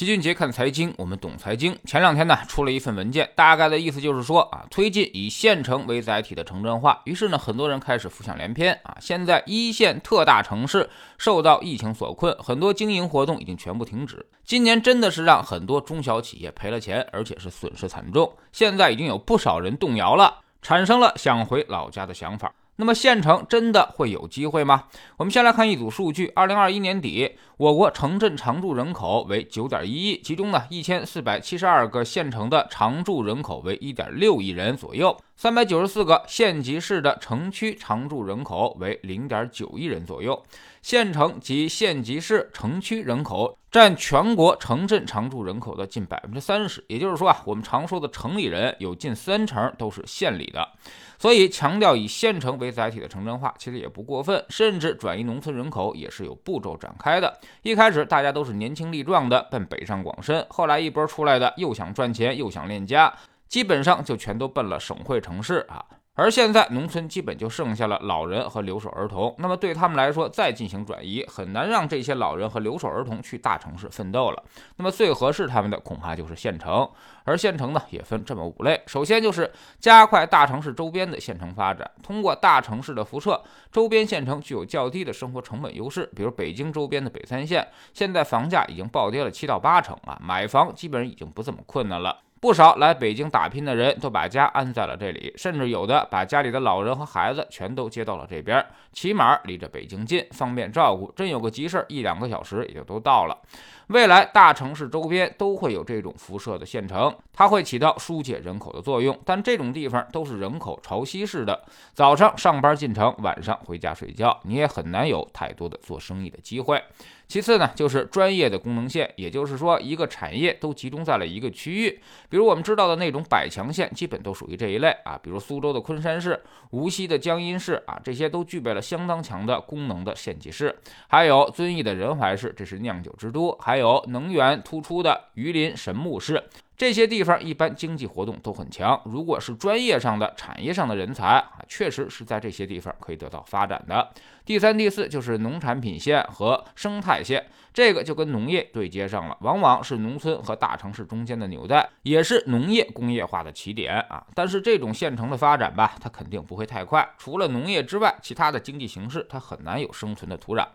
齐俊杰看财经，我们懂财经。前两天呢，出了一份文件，大概的意思就是说啊，推进以县城为载体的城镇化。于是呢，很多人开始浮想联翩啊。现在一线特大城市受到疫情所困，很多经营活动已经全部停止。今年真的是让很多中小企业赔了钱，而且是损失惨重。现在已经有不少人动摇了，产生了想回老家的想法。那么县城真的会有机会吗？我们先来看一组数据：二零二一年底，我国城镇常住人口为九点一亿，其中呢一千四百七十二个县城的常住人口为一点六亿人左右，三百九十四个县级市的城区常住人口为零点九亿人左右。县城及县级市城区人口占全国城镇常住人口的近百分之三十，也就是说啊，我们常说的城里人有近三成都是县里的。所以，强调以县城为载体的城镇化其实也不过分，甚至转移农村人口也是有步骤展开的。一开始大家都是年轻力壮的奔北上广深，后来一波出来的又想赚钱又想恋家，基本上就全都奔了省会城市啊。而现在，农村基本就剩下了老人和留守儿童。那么对他们来说，再进行转移，很难让这些老人和留守儿童去大城市奋斗了。那么最合适他们的，恐怕就是县城。而县城呢，也分这么五类：首先就是加快大城市周边的县城发展，通过大城市的辐射，周边县城具有较低的生活成本优势。比如北京周边的北三县，现在房价已经暴跌了七到八成啊，买房基本上已经不这么困难了。不少来北京打拼的人都把家安在了这里，甚至有的把家里的老人和孩子全都接到了这边，起码离着北京近，方便照顾。真有个急事儿，一两个小时也就都到了。未来大城市周边都会有这种辐射的县城，它会起到疏解人口的作用。但这种地方都是人口潮汐式的，早上上班进城，晚上回家睡觉，你也很难有太多的做生意的机会。其次呢，就是专业的功能线，也就是说，一个产业都集中在了一个区域。比如我们知道的那种百强县，基本都属于这一类啊。比如苏州的昆山市、无锡的江阴市啊，这些都具备了相当强的功能的县级市。还有遵义的仁怀市，这是酿酒之都；还有能源突出的榆林神木市。这些地方一般经济活动都很强，如果是专业上的、产业上的人才啊，确实是在这些地方可以得到发展的。第三、第四就是农产品线和生态线，这个就跟农业对接上了，往往是农村和大城市中间的纽带，也是农业工业化的起点啊。但是这种县城的发展吧，它肯定不会太快，除了农业之外，其他的经济形势它很难有生存的土壤。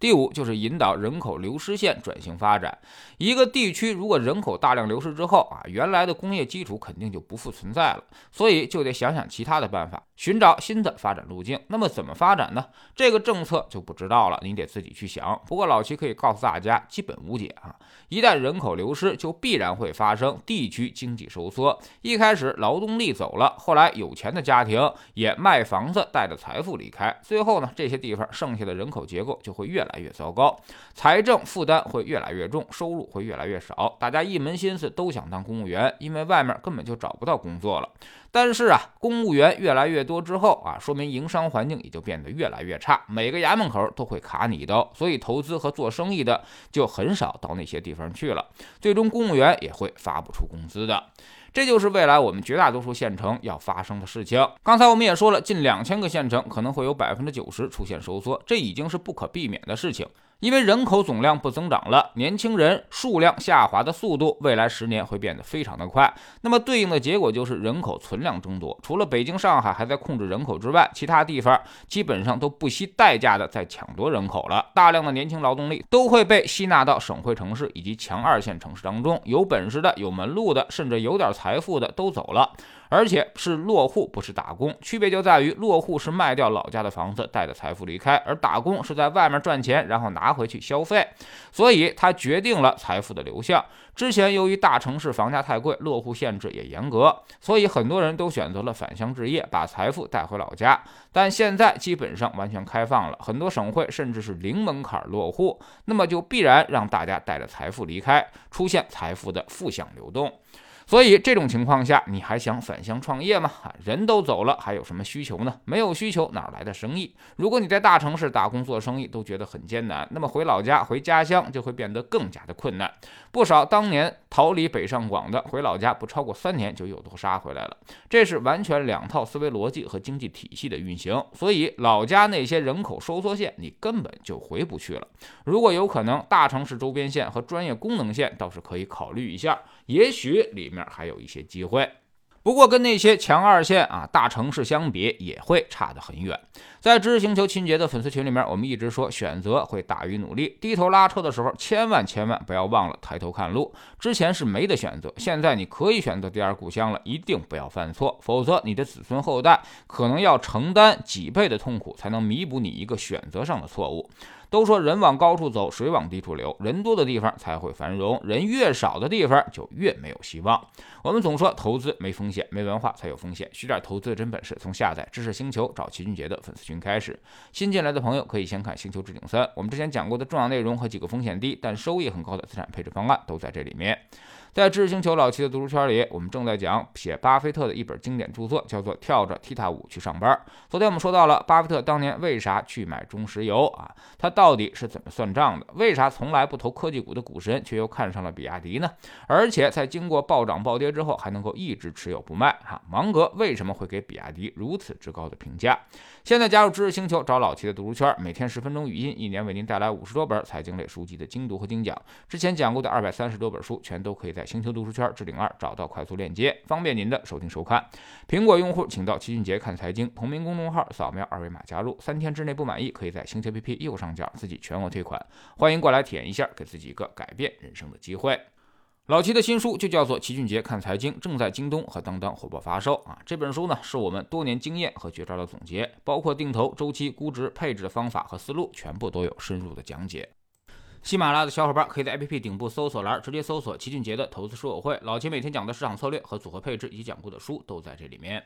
第五就是引导人口流失线转型发展，一个地区如果人口大量流失之后，啊，原来的工业基础肯定就不复存在了，所以就得想想其他的办法，寻找新的发展路径。那么怎么发展呢？这个政策就不知道了，你得自己去想。不过老齐可以告诉大家，基本无解啊！一旦人口流失，就必然会发生地区经济收缩。一开始劳动力走了，后来有钱的家庭也卖房子带着财富离开，最后呢，这些地方剩下的人口结构就会越来越糟糕，财政负担会越来越重，收入会越来越少。大家一门心思都想当。公务员，因为外面根本就找不到工作了。但是啊，公务员越来越多之后啊，说明营商环境也就变得越来越差。每个衙门口都会卡你一刀，所以投资和做生意的就很少到那些地方去了。最终，公务员也会发不出工资的。这就是未来我们绝大多数县城要发生的事情。刚才我们也说了，近两千个县城可能会有百分之九十出现收缩，这已经是不可避免的事情。因为人口总量不增长了，年轻人数量下滑的速度，未来十年会变得非常的快。那么对应的结果就是人口存量增多。除了北京、上海还在控制人口之外，其他地方基本上都不惜代价的在抢夺人口了。大量的年轻劳动力都会被吸纳到省会城市以及强二线城市当中，有本事的、有门路的，甚至有点财富的都走了。而且是落户，不是打工，区别就在于落户是卖掉老家的房子，带着财富离开，而打工是在外面赚钱，然后拿回去消费，所以它决定了财富的流向。之前由于大城市房价太贵，落户限制也严格，所以很多人都选择了返乡置业，把财富带回老家。但现在基本上完全开放了，很多省会甚至是零门槛落户，那么就必然让大家带着财富离开，出现财富的负向流动。所以这种情况下，你还想返乡创业吗？啊，人都走了，还有什么需求呢？没有需求，哪来的生意？如果你在大城市打工做生意都觉得很艰难，那么回老家、回家乡就会变得更加的困难。不少当年逃离北上广的，回老家不超过三年就又都杀回来了。这是完全两套思维逻辑和经济体系的运行。所以老家那些人口收缩线，你根本就回不去了。如果有可能，大城市周边线和专业功能线倒是可以考虑一下，也许里面还有一些机会。不过跟那些强二线啊大城市相比，也会差得很远。在知识星球秦杰的粉丝群里面，我们一直说选择会大于努力。低头拉车的时候，千万千万不要忘了抬头看路。之前是没得选择，现在你可以选择第二故乡了，一定不要犯错，否则你的子孙后代可能要承担几倍的痛苦，才能弥补你一个选择上的错误。都说人往高处走，水往低处流，人多的地方才会繁荣，人越少的地方就越没有希望。我们总说投资没风险，没文化才有风险。学点投资的真本事，从下载知识星球找齐俊杰的粉丝群开始。新进来的朋友可以先看《星球置顶三》，我们之前讲过的重要内容和几个风险低但收益很高的资产配置方案都在这里面。在知识星球老七的读书圈里，我们正在讲写巴菲特的一本经典著作，叫做《跳着踢踏舞去上班》。昨天我们说到了巴菲特当年为啥去买中石油啊？他到底是怎么算账的？为啥从来不投科技股的股神却又看上了比亚迪呢？而且在经过暴涨暴跌之后，还能够一直持有不卖？哈，芒格为什么会给比亚迪如此之高的评价？现在加入知识星球，找老七的读书圈，每天十分钟语音，一年为您带来五十多本财经类书籍的精读和精讲。之前讲过的二百三十多本书，全都可以在星球读书圈置顶二找到快速链接，方便您的收听收看。苹果用户请到齐俊杰看财经同名公众号，扫描二维码加入。三天之内不满意，可以在星球 APP 右上角自己全额退款。欢迎过来体验一下，给自己一个改变人生的机会。老齐的新书就叫做《齐俊杰看财经》，正在京东和当当火爆发售啊！这本书呢，是我们多年经验和绝招的总结，包括定投、周期、估值、配置的方法和思路，全部都有深入的讲解。喜马拉雅的小伙伴可以在 APP 顶部搜索栏直接搜索齐俊杰的投资书友会，老齐每天讲的市场策略和组合配置以及讲过的书都在这里面。